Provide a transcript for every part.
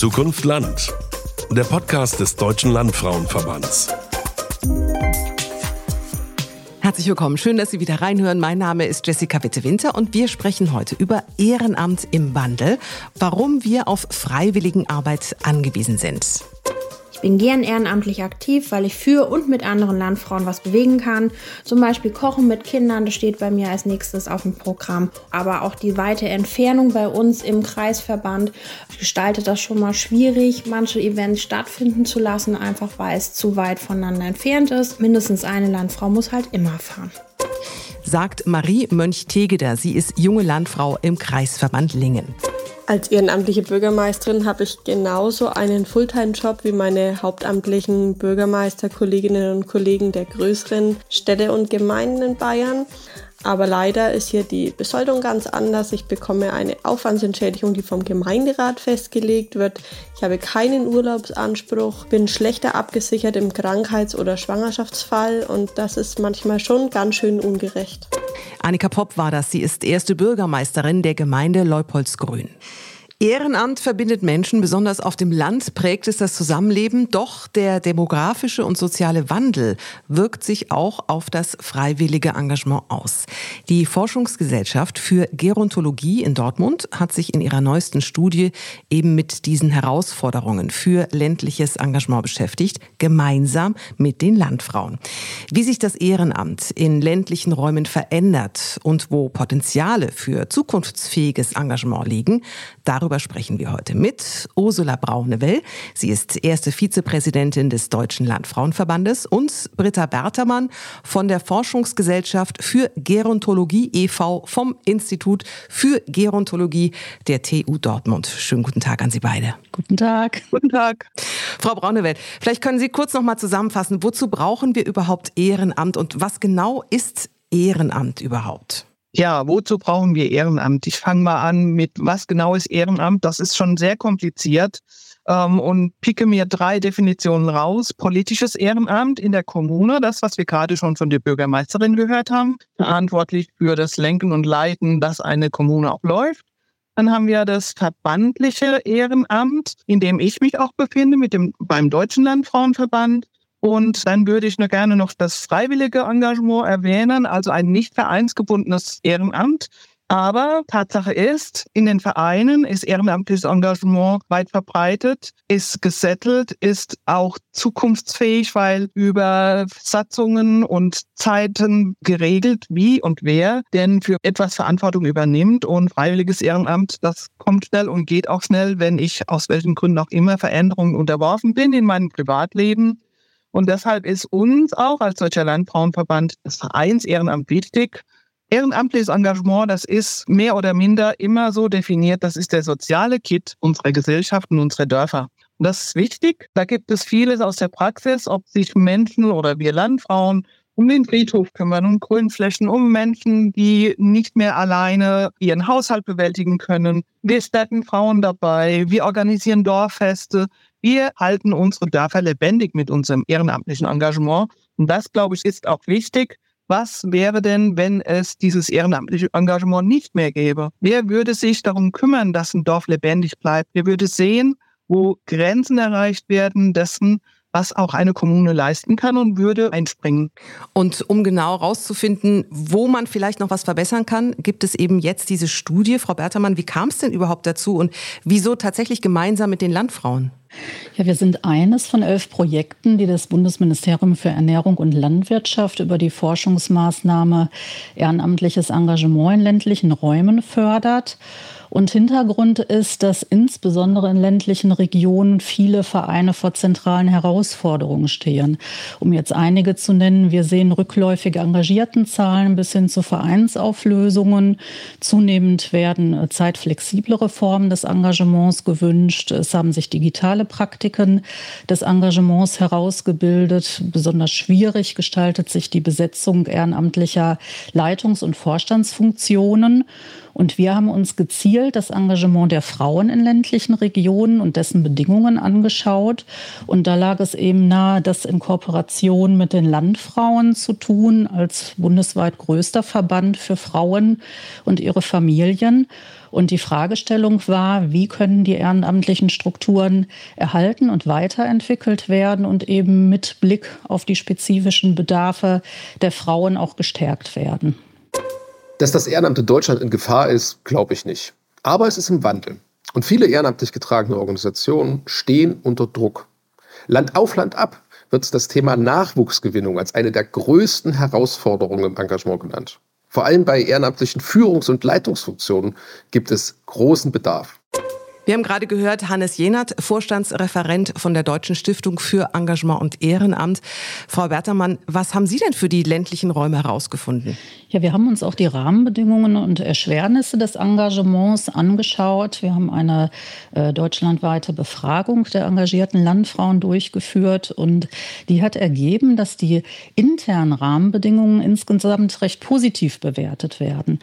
Zukunft Land. Der Podcast des Deutschen Landfrauenverbands. Herzlich willkommen. Schön, dass Sie wieder reinhören. Mein Name ist Jessica Witte-Winter und wir sprechen heute über Ehrenamt im Wandel, warum wir auf Freiwilligenarbeit angewiesen sind. Ich bin gern ehrenamtlich aktiv, weil ich für und mit anderen Landfrauen was bewegen kann. Zum Beispiel Kochen mit Kindern, das steht bei mir als nächstes auf dem Programm. Aber auch die weite Entfernung bei uns im Kreisverband gestaltet das schon mal schwierig, manche Events stattfinden zu lassen, einfach weil es zu weit voneinander entfernt ist. Mindestens eine Landfrau muss halt immer fahren sagt Marie Mönch-Tegeder. Sie ist junge Landfrau im Kreisverband Lingen. Als ehrenamtliche Bürgermeisterin habe ich genauso einen Fulltime-Job wie meine hauptamtlichen Bürgermeisterkolleginnen und Kollegen der größeren Städte und Gemeinden in Bayern. Aber leider ist hier die Besoldung ganz anders. Ich bekomme eine Aufwandsentschädigung, die vom Gemeinderat festgelegt wird. Ich habe keinen Urlaubsanspruch, bin schlechter abgesichert im Krankheits- oder Schwangerschaftsfall und das ist manchmal schon ganz schön ungerecht. Annika Popp war das. Sie ist erste Bürgermeisterin der Gemeinde Leupoldsgrün. Ehrenamt verbindet Menschen, besonders auf dem Land prägt es das Zusammenleben, doch der demografische und soziale Wandel wirkt sich auch auf das freiwillige Engagement aus. Die Forschungsgesellschaft für Gerontologie in Dortmund hat sich in ihrer neuesten Studie eben mit diesen Herausforderungen für ländliches Engagement beschäftigt, gemeinsam mit den Landfrauen. Wie sich das Ehrenamt in ländlichen Räumen verändert und wo Potenziale für zukunftsfähiges Engagement liegen, darüber Darüber sprechen wir heute mit Ursula Braunewell. Sie ist erste Vizepräsidentin des Deutschen Landfrauenverbandes und Britta Bertermann von der Forschungsgesellschaft für Gerontologie e.V. vom Institut für Gerontologie der TU Dortmund. Schönen guten Tag an Sie beide. Guten Tag. Guten Tag. Frau Braunewell, vielleicht können Sie kurz noch mal zusammenfassen, wozu brauchen wir überhaupt Ehrenamt und was genau ist Ehrenamt überhaupt? Ja, wozu brauchen wir Ehrenamt? Ich fange mal an mit, was genau ist Ehrenamt? Das ist schon sehr kompliziert ähm, und picke mir drei Definitionen raus. Politisches Ehrenamt in der Kommune, das, was wir gerade schon von der Bürgermeisterin gehört haben, verantwortlich für das Lenken und Leiten, dass eine Kommune auch läuft. Dann haben wir das verbandliche Ehrenamt, in dem ich mich auch befinde, mit dem, beim Deutschen Landfrauenverband. Und dann würde ich nur gerne noch das freiwillige Engagement erwähnen, also ein nicht vereinsgebundenes Ehrenamt. Aber Tatsache ist, in den Vereinen ist ehrenamtliches Engagement weit verbreitet, ist gesettelt, ist auch zukunftsfähig, weil über Satzungen und Zeiten geregelt, wie und wer denn für etwas Verantwortung übernimmt. Und freiwilliges Ehrenamt, das kommt schnell und geht auch schnell, wenn ich aus welchen Gründen auch immer Veränderungen unterworfen bin in meinem Privatleben und deshalb ist uns auch als Deutscher Landfrauenverband das Vereinsehrenamt wichtig. Ehrenamtliches Engagement, das ist mehr oder minder immer so definiert, das ist der soziale Kit unserer Gesellschaften, unserer Dörfer. Und das ist wichtig. Da gibt es vieles aus der Praxis, ob sich Menschen oder wir Landfrauen um den Friedhof kümmern, um Grünflächen, um Menschen, die nicht mehr alleine ihren Haushalt bewältigen können. Wir stärken Frauen dabei, wir organisieren Dorffeste, wir halten unsere Dörfer lebendig mit unserem ehrenamtlichen Engagement. Und das, glaube ich, ist auch wichtig. Was wäre denn, wenn es dieses ehrenamtliche Engagement nicht mehr gäbe? Wer würde sich darum kümmern, dass ein Dorf lebendig bleibt? Wer würde sehen, wo Grenzen erreicht werden dessen, was auch eine Kommune leisten kann und würde einspringen. Und um genau herauszufinden, wo man vielleicht noch was verbessern kann, gibt es eben jetzt diese Studie. Frau Bertermann, wie kam es denn überhaupt dazu und wieso tatsächlich gemeinsam mit den Landfrauen? Ja, wir sind eines von elf Projekten, die das Bundesministerium für Ernährung und Landwirtschaft über die Forschungsmaßnahme Ehrenamtliches Engagement in ländlichen Räumen fördert. Und Hintergrund ist, dass insbesondere in ländlichen Regionen viele Vereine vor zentralen Herausforderungen stehen. Um jetzt einige zu nennen, wir sehen rückläufige Engagiertenzahlen bis hin zu Vereinsauflösungen. Zunehmend werden zeitflexiblere Formen des Engagements gewünscht. Es haben sich digitale Praktiken des Engagements herausgebildet. Besonders schwierig gestaltet sich die Besetzung ehrenamtlicher Leitungs- und Vorstandsfunktionen. Und wir haben uns gezielt das Engagement der Frauen in ländlichen Regionen und dessen Bedingungen angeschaut. Und da lag es eben nahe, das in Kooperation mit den Landfrauen zu tun, als bundesweit größter Verband für Frauen und ihre Familien. Und die Fragestellung war, wie können die ehrenamtlichen Strukturen erhalten und weiterentwickelt werden und eben mit Blick auf die spezifischen Bedarfe der Frauen auch gestärkt werden. Dass das Ehrenamt in Deutschland in Gefahr ist, glaube ich nicht. Aber es ist im Wandel. Und viele ehrenamtlich getragene Organisationen stehen unter Druck. Land auf, Land ab wird das Thema Nachwuchsgewinnung als eine der größten Herausforderungen im Engagement genannt. Vor allem bei ehrenamtlichen Führungs- und Leitungsfunktionen gibt es großen Bedarf. Wir haben gerade gehört, Hannes Jenert, Vorstandsreferent von der Deutschen Stiftung für Engagement und Ehrenamt. Frau Bertermann, was haben Sie denn für die ländlichen Räume herausgefunden? Ja, wir haben uns auch die Rahmenbedingungen und Erschwernisse des Engagements angeschaut. Wir haben eine äh, deutschlandweite Befragung der engagierten Landfrauen durchgeführt und die hat ergeben, dass die internen Rahmenbedingungen insgesamt recht positiv bewertet werden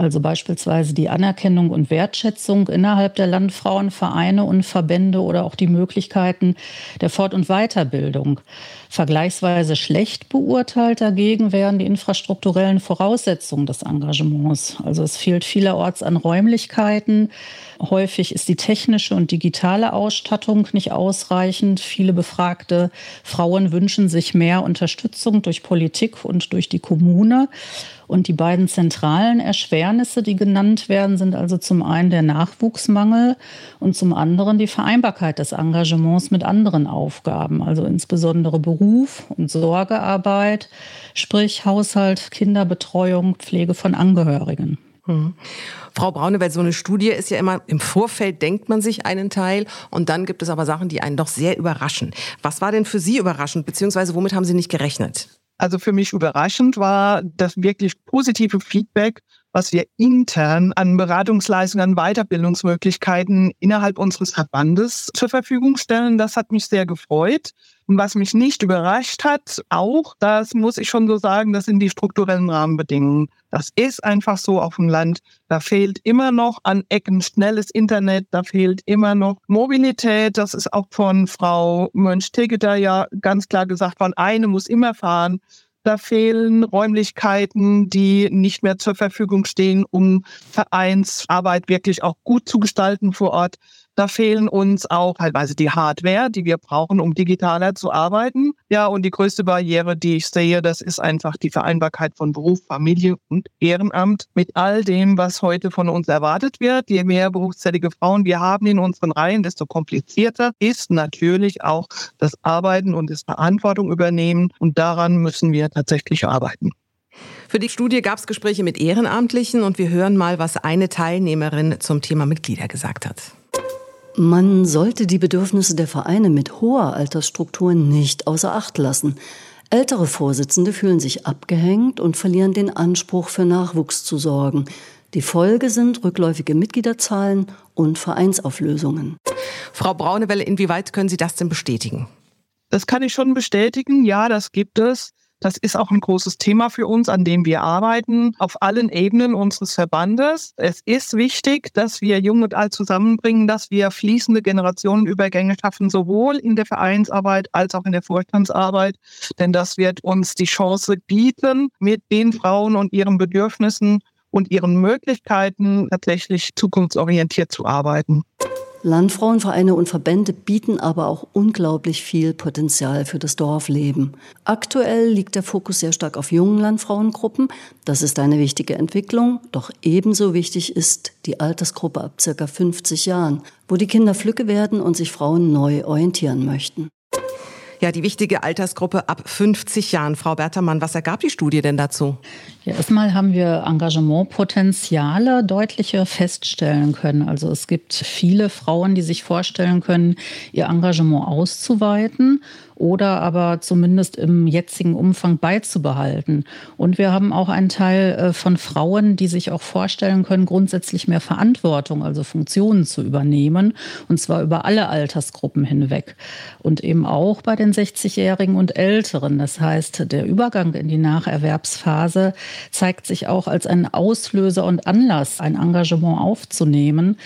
also beispielsweise die Anerkennung und Wertschätzung innerhalb der Landfrauenvereine und Verbände oder auch die Möglichkeiten der Fort- und Weiterbildung. Vergleichsweise schlecht beurteilt dagegen wären die infrastrukturellen Voraussetzungen des Engagements. Also es fehlt vielerorts an Räumlichkeiten. Häufig ist die technische und digitale Ausstattung nicht ausreichend. Viele befragte Frauen wünschen sich mehr Unterstützung durch Politik und durch die Kommune. Und die beiden zentralen Erschwernisse, die genannt werden, sind also zum einen der Nachwuchsmangel und zum anderen die Vereinbarkeit des Engagements mit anderen Aufgaben, also insbesondere Beruf und Sorgearbeit, sprich Haushalt, Kinderbetreuung, Pflege von Angehörigen. Hm. Frau Braune, weil so eine Studie ist ja immer, im Vorfeld denkt man sich einen Teil und dann gibt es aber Sachen, die einen doch sehr überraschen. Was war denn für Sie überraschend, beziehungsweise womit haben Sie nicht gerechnet? Also für mich überraschend war das wirklich positive Feedback, was wir intern an Beratungsleistungen, an Weiterbildungsmöglichkeiten innerhalb unseres Verbandes zur Verfügung stellen. Das hat mich sehr gefreut. Und was mich nicht überrascht hat, auch, das muss ich schon so sagen, das sind die strukturellen Rahmenbedingungen. Das ist einfach so auf dem Land. Da fehlt immer noch an Ecken schnelles Internet, da fehlt immer noch Mobilität. Das ist auch von Frau Mönch-Tegeter ja ganz klar gesagt worden. Eine muss immer fahren. Da fehlen Räumlichkeiten, die nicht mehr zur Verfügung stehen, um Vereinsarbeit wirklich auch gut zu gestalten vor Ort. Da fehlen uns auch teilweise die Hardware, die wir brauchen, um digitaler zu arbeiten. Ja, und die größte Barriere, die ich sehe, das ist einfach die Vereinbarkeit von Beruf, Familie und Ehrenamt mit all dem, was heute von uns erwartet wird. Je mehr berufstätige Frauen wir haben in unseren Reihen, desto komplizierter ist natürlich auch das Arbeiten und das Verantwortung übernehmen. Und daran müssen wir tatsächlich arbeiten. Für die Studie gab es Gespräche mit Ehrenamtlichen und wir hören mal, was eine Teilnehmerin zum Thema Mitglieder gesagt hat. Man sollte die Bedürfnisse der Vereine mit hoher Altersstruktur nicht außer Acht lassen. Ältere Vorsitzende fühlen sich abgehängt und verlieren den Anspruch, für Nachwuchs zu sorgen. Die Folge sind rückläufige Mitgliederzahlen und Vereinsauflösungen. Frau Braunewelle, inwieweit können Sie das denn bestätigen? Das kann ich schon bestätigen. Ja, das gibt es. Das ist auch ein großes Thema für uns, an dem wir arbeiten, auf allen Ebenen unseres Verbandes. Es ist wichtig, dass wir Jung und Alt zusammenbringen, dass wir fließende Generationenübergänge schaffen, sowohl in der Vereinsarbeit als auch in der Vorstandsarbeit. Denn das wird uns die Chance bieten, mit den Frauen und ihren Bedürfnissen und ihren Möglichkeiten tatsächlich zukunftsorientiert zu arbeiten. Landfrauenvereine und Verbände bieten aber auch unglaublich viel Potenzial für das Dorfleben. Aktuell liegt der Fokus sehr stark auf jungen Landfrauengruppen. Das ist eine wichtige Entwicklung. Doch ebenso wichtig ist die Altersgruppe ab circa 50 Jahren, wo die Kinder Flücke werden und sich Frauen neu orientieren möchten. Ja, die wichtige Altersgruppe ab 50 Jahren. Frau Bertermann, was ergab die Studie denn dazu? Ja, erstmal haben wir Engagementpotenziale deutlicher feststellen können. Also es gibt viele Frauen, die sich vorstellen können, ihr Engagement auszuweiten oder aber zumindest im jetzigen Umfang beizubehalten. Und wir haben auch einen Teil äh, von Frauen, die sich auch vorstellen können, grundsätzlich mehr Verantwortung, also Funktionen zu übernehmen, und zwar über alle Altersgruppen hinweg. Und eben auch bei den 60-Jährigen und Älteren. Das heißt, der Übergang in die Nacherwerbsphase zeigt sich auch als ein Auslöser und Anlass, ein Engagement aufzunehmen.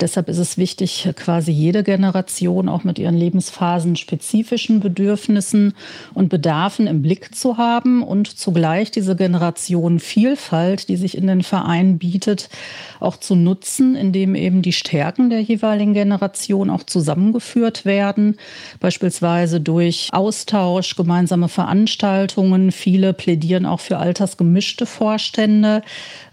Deshalb ist es wichtig, quasi jede Generation auch mit ihren Lebensphasen spezifischen Bedürfnissen und Bedarfen im Blick zu haben und zugleich diese Generationenvielfalt, die sich in den Vereinen bietet, auch zu nutzen, indem eben die Stärken der jeweiligen Generation auch zusammengeführt werden, beispielsweise durch Austausch, gemeinsame Veranstaltungen. Viele plädieren auch für altersgemischte Vorstände,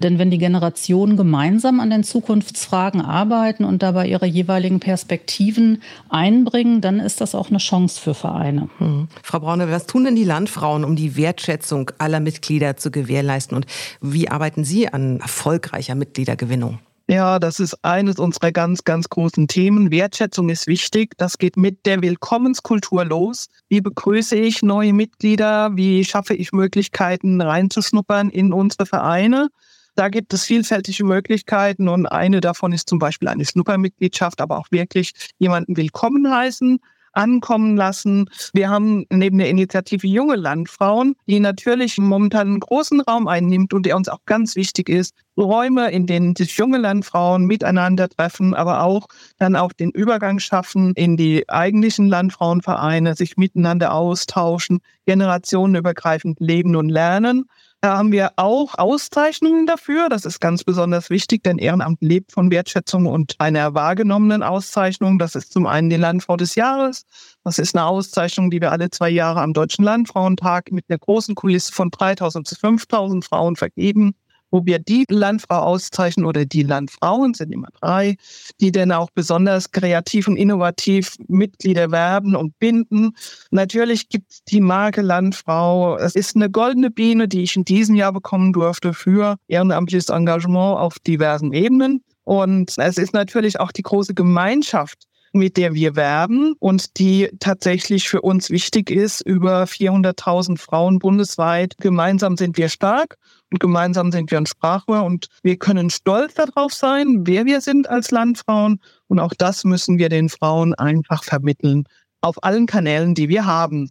denn wenn die Generationen gemeinsam an den Zukunftsfragen arbeiten und dabei ihre jeweiligen Perspektiven einbringen, dann ist das auch eine Chance für Vereine. Hm. Frau Braune, was tun denn die Landfrauen, um die Wertschätzung aller Mitglieder zu gewährleisten? Und wie arbeiten Sie an erfolgreicher Mitgliedergewinnung? Ja, das ist eines unserer ganz, ganz großen Themen. Wertschätzung ist wichtig. Das geht mit der Willkommenskultur los. Wie begrüße ich neue Mitglieder? Wie schaffe ich Möglichkeiten reinzuschnuppern in unsere Vereine? Da gibt es vielfältige Möglichkeiten und eine davon ist zum Beispiel eine Schnuppermitgliedschaft, aber auch wirklich jemanden willkommen heißen ankommen lassen. Wir haben neben der Initiative Junge Landfrauen, die natürlich momentan einen großen Raum einnimmt und der uns auch ganz wichtig ist, Räume, in denen sich junge Landfrauen miteinander treffen, aber auch dann auch den Übergang schaffen in die eigentlichen Landfrauenvereine, sich miteinander austauschen, generationenübergreifend leben und lernen. Da haben wir auch Auszeichnungen dafür. Das ist ganz besonders wichtig, denn Ehrenamt lebt von Wertschätzung und einer wahrgenommenen Auszeichnung. Das ist zum einen die Landfrau des Jahres. Das ist eine Auszeichnung, die wir alle zwei Jahre am Deutschen Landfrauentag mit einer großen Kulisse von 3000 zu 5000 Frauen vergeben wo wir die Landfrau auszeichnen oder die Landfrauen, sind immer drei, die dann auch besonders kreativ und innovativ Mitglieder werben und binden. Natürlich gibt es die Marke Landfrau. Es ist eine goldene Biene, die ich in diesem Jahr bekommen durfte für ehrenamtliches Engagement auf diversen Ebenen. Und es ist natürlich auch die große Gemeinschaft, mit der wir werben und die tatsächlich für uns wichtig ist. Über 400.000 Frauen bundesweit. Gemeinsam sind wir stark und gemeinsam sind wir ein Sprachrohr und wir können stolz darauf sein, wer wir sind als Landfrauen. Und auch das müssen wir den Frauen einfach vermitteln auf allen Kanälen, die wir haben.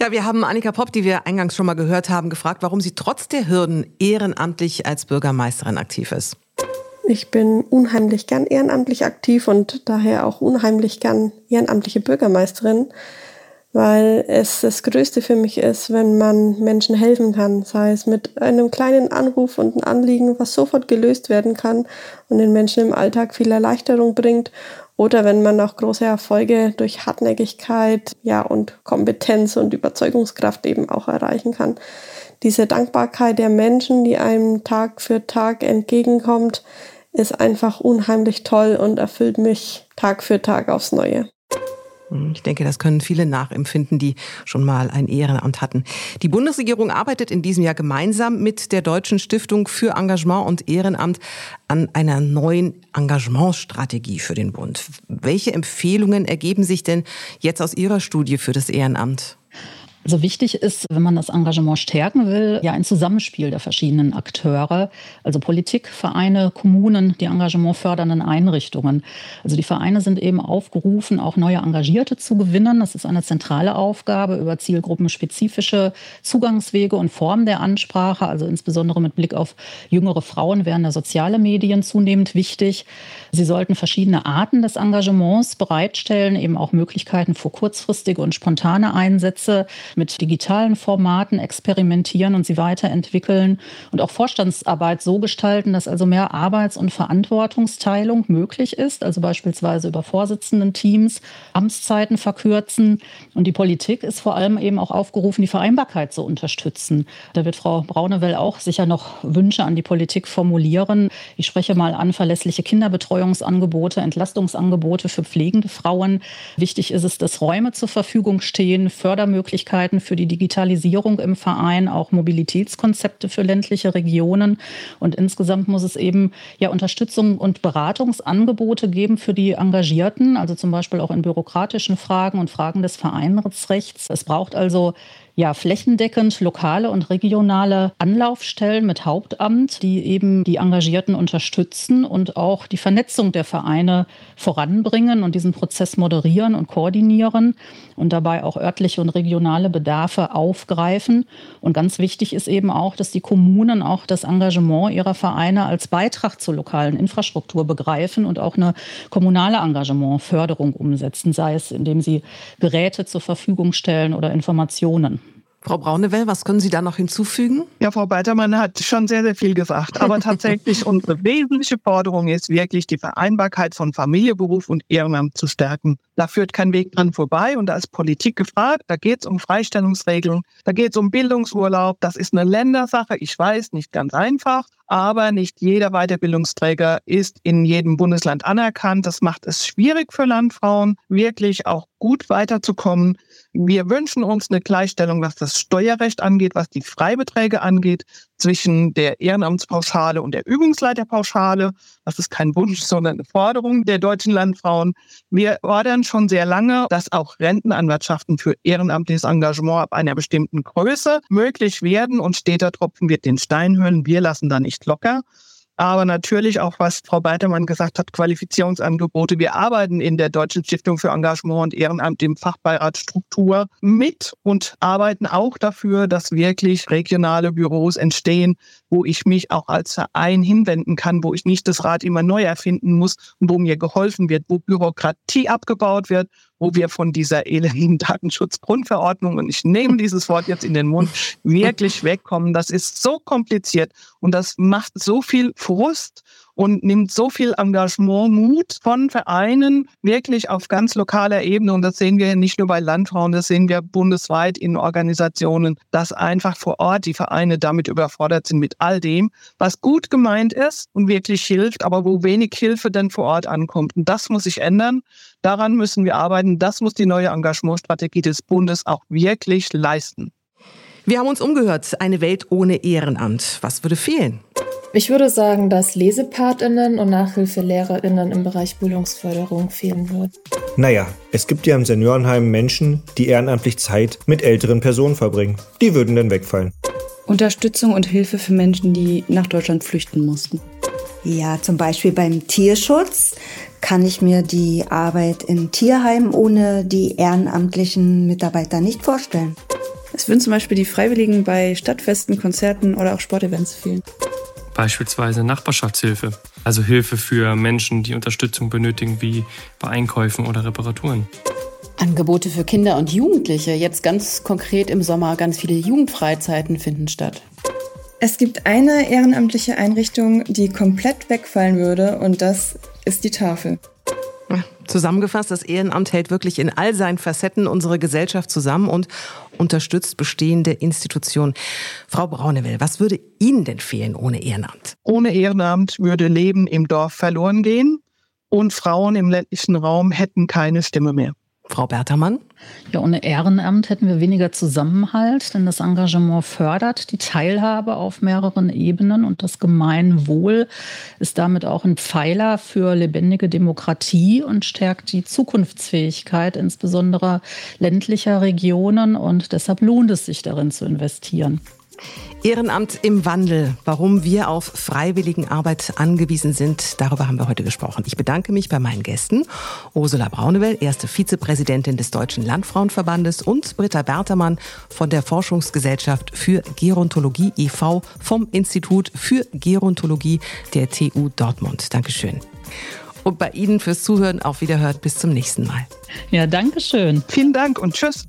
Ja, wir haben Annika Popp, die wir eingangs schon mal gehört haben, gefragt, warum sie trotz der Hürden ehrenamtlich als Bürgermeisterin aktiv ist. Ich bin unheimlich gern ehrenamtlich aktiv und daher auch unheimlich gern ehrenamtliche Bürgermeisterin weil es das Größte für mich ist, wenn man Menschen helfen kann, sei es mit einem kleinen Anruf und einem Anliegen, was sofort gelöst werden kann und den Menschen im Alltag viel Erleichterung bringt, oder wenn man auch große Erfolge durch Hartnäckigkeit, ja, und Kompetenz und Überzeugungskraft eben auch erreichen kann. Diese Dankbarkeit der Menschen, die einem Tag für Tag entgegenkommt, ist einfach unheimlich toll und erfüllt mich Tag für Tag aufs Neue. Hm, ich denke, das können viele nachempfinden, die schon mal ein Ehrenamt hatten. Die Bundesregierung arbeitet in diesem Jahr gemeinsam mit der Deutschen Stiftung für Engagement und Ehrenamt an einer neuen Engagementstrategie für den Bund. Welche Empfehlungen ergeben sich denn jetzt aus Ihrer Studie für das Ehrenamt? Also wichtig ist, wenn man das Engagement stärken will, ja ein Zusammenspiel der verschiedenen Akteure, also Politik, Vereine, Kommunen, die Engagement fördernden Einrichtungen. Also die Vereine sind eben aufgerufen, auch neue Engagierte zu gewinnen. Das ist eine zentrale Aufgabe über zielgruppenspezifische Zugangswege und Formen der Ansprache, also insbesondere mit Blick auf jüngere Frauen werden da soziale Medien zunehmend wichtig. Sie sollten verschiedene Arten des Engagements bereitstellen, eben auch Möglichkeiten für kurzfristige und spontane Einsätze mit digitalen Formaten experimentieren und sie weiterentwickeln und auch Vorstandsarbeit so gestalten, dass also mehr Arbeits- und Verantwortungsteilung möglich ist, also beispielsweise über Vorsitzenden-Teams, Amtszeiten verkürzen. Und die Politik ist vor allem eben auch aufgerufen, die Vereinbarkeit zu unterstützen. Da wird Frau Braunewell auch sicher noch Wünsche an die Politik formulieren. Ich spreche mal an verlässliche Kinderbetreuungsangebote, Entlastungsangebote für pflegende Frauen. Wichtig ist es, dass Räume zur Verfügung stehen, Fördermöglichkeiten Möglichkeiten für die Digitalisierung im Verein, auch Mobilitätskonzepte für ländliche Regionen. Und insgesamt muss es eben ja Unterstützung und Beratungsangebote geben für die Engagierten, also zum Beispiel auch in bürokratischen Fragen und Fragen des Vereinsrechts. Es braucht also ja, flächendeckend lokale und regionale Anlaufstellen mit Hauptamt, die eben die Engagierten unterstützen und auch die Vernetzung der Vereine voranbringen und diesen Prozess moderieren und koordinieren und dabei auch örtliche und regionale Bedarfe aufgreifen. Und ganz wichtig ist eben auch, dass die Kommunen auch das Engagement ihrer Vereine als Beitrag zur lokalen Infrastruktur begreifen und auch eine kommunale Engagementförderung umsetzen, sei es indem sie Geräte zur Verfügung stellen oder Informationen. Frau Braunewell, was können Sie da noch hinzufügen? Ja, Frau Beitermann hat schon sehr, sehr viel gesagt. Aber tatsächlich unsere wesentliche Forderung ist wirklich, die Vereinbarkeit von Familie, Beruf und Ehrenamt zu stärken. Da führt kein Weg dran vorbei und da ist Politik gefragt. Da geht es um Freistellungsregeln, da geht es um Bildungsurlaub. Das ist eine Ländersache. Ich weiß, nicht ganz einfach, aber nicht jeder Weiterbildungsträger ist in jedem Bundesland anerkannt. Das macht es schwierig für Landfrauen, wirklich auch gut weiterzukommen. Wir wünschen uns eine Gleichstellung, was das Steuerrecht angeht, was die Freibeträge angeht, zwischen der Ehrenamtspauschale und der Übungsleiterpauschale. Das ist kein Wunsch, sondern eine Forderung der deutschen Landfrauen. Wir fordern schon sehr lange, dass auch Rentenanwaltschaften für ehrenamtliches Engagement ab einer bestimmten Größe möglich werden und steter Tropfen wird den Stein hüllen. Wir lassen da nicht locker aber natürlich auch, was Frau Beitermann gesagt hat, Qualifizierungsangebote. Wir arbeiten in der Deutschen Stiftung für Engagement und Ehrenamt im Fachbeirat Struktur mit und arbeiten auch dafür, dass wirklich regionale Büros entstehen, wo ich mich auch als Verein hinwenden kann, wo ich nicht das Rad immer neu erfinden muss und wo mir geholfen wird, wo Bürokratie abgebaut wird wo wir von dieser elenden Datenschutzgrundverordnung, und ich nehme dieses Wort jetzt in den Mund, wirklich wegkommen. Das ist so kompliziert und das macht so viel Frust und nimmt so viel Engagement, Mut von Vereinen wirklich auf ganz lokaler Ebene. Und das sehen wir nicht nur bei Landfrauen, das sehen wir bundesweit in Organisationen, dass einfach vor Ort die Vereine damit überfordert sind mit all dem, was gut gemeint ist und wirklich hilft, aber wo wenig Hilfe dann vor Ort ankommt. Und das muss sich ändern. Daran müssen wir arbeiten. Das muss die neue Engagementstrategie des Bundes auch wirklich leisten. Wir haben uns umgehört. Eine Welt ohne Ehrenamt. Was würde fehlen? Ich würde sagen, dass Lesepatinnen und Nachhilfelehrerinnen im Bereich Bildungsförderung fehlen würden. Naja, es gibt ja im Seniorenheim Menschen, die ehrenamtlich Zeit mit älteren Personen verbringen. Die würden dann wegfallen. Unterstützung und Hilfe für Menschen, die nach Deutschland flüchten mussten. Ja, zum Beispiel beim Tierschutz kann ich mir die Arbeit in Tierheimen ohne die ehrenamtlichen Mitarbeiter nicht vorstellen. Es würden zum Beispiel die Freiwilligen bei Stadtfesten, Konzerten oder auch Sportevents fehlen. Beispielsweise Nachbarschaftshilfe, also Hilfe für Menschen, die Unterstützung benötigen, wie bei Einkäufen oder Reparaturen. Angebote für Kinder und Jugendliche. Jetzt ganz konkret im Sommer ganz viele Jugendfreizeiten finden statt. Es gibt eine ehrenamtliche Einrichtung, die komplett wegfallen würde, und das ist die Tafel. Zusammengefasst, das Ehrenamt hält wirklich in all seinen Facetten unsere Gesellschaft zusammen und unterstützt bestehende Institutionen. Frau Braunewell, was würde Ihnen denn fehlen ohne Ehrenamt? Ohne Ehrenamt würde Leben im Dorf verloren gehen und Frauen im ländlichen Raum hätten keine Stimme mehr. Frau Bertermann? Ja, ohne Ehrenamt hätten wir weniger Zusammenhalt, denn das Engagement fördert die Teilhabe auf mehreren Ebenen und das Gemeinwohl ist damit auch ein Pfeiler für lebendige Demokratie und stärkt die Zukunftsfähigkeit insbesondere ländlicher Regionen und deshalb lohnt es sich darin zu investieren. Ehrenamt im Wandel, warum wir auf Freiwilligenarbeit angewiesen sind, darüber haben wir heute gesprochen. Ich bedanke mich bei meinen Gästen, Ursula Braunewell, erste Vizepräsidentin des Deutschen Landfrauenverbandes und Britta Bertermann von der Forschungsgesellschaft für Gerontologie e.V. vom Institut für Gerontologie der TU Dortmund. Dankeschön. Und bei Ihnen fürs Zuhören auf Wiederhört. Bis zum nächsten Mal. Ja, danke schön. Vielen Dank und tschüss.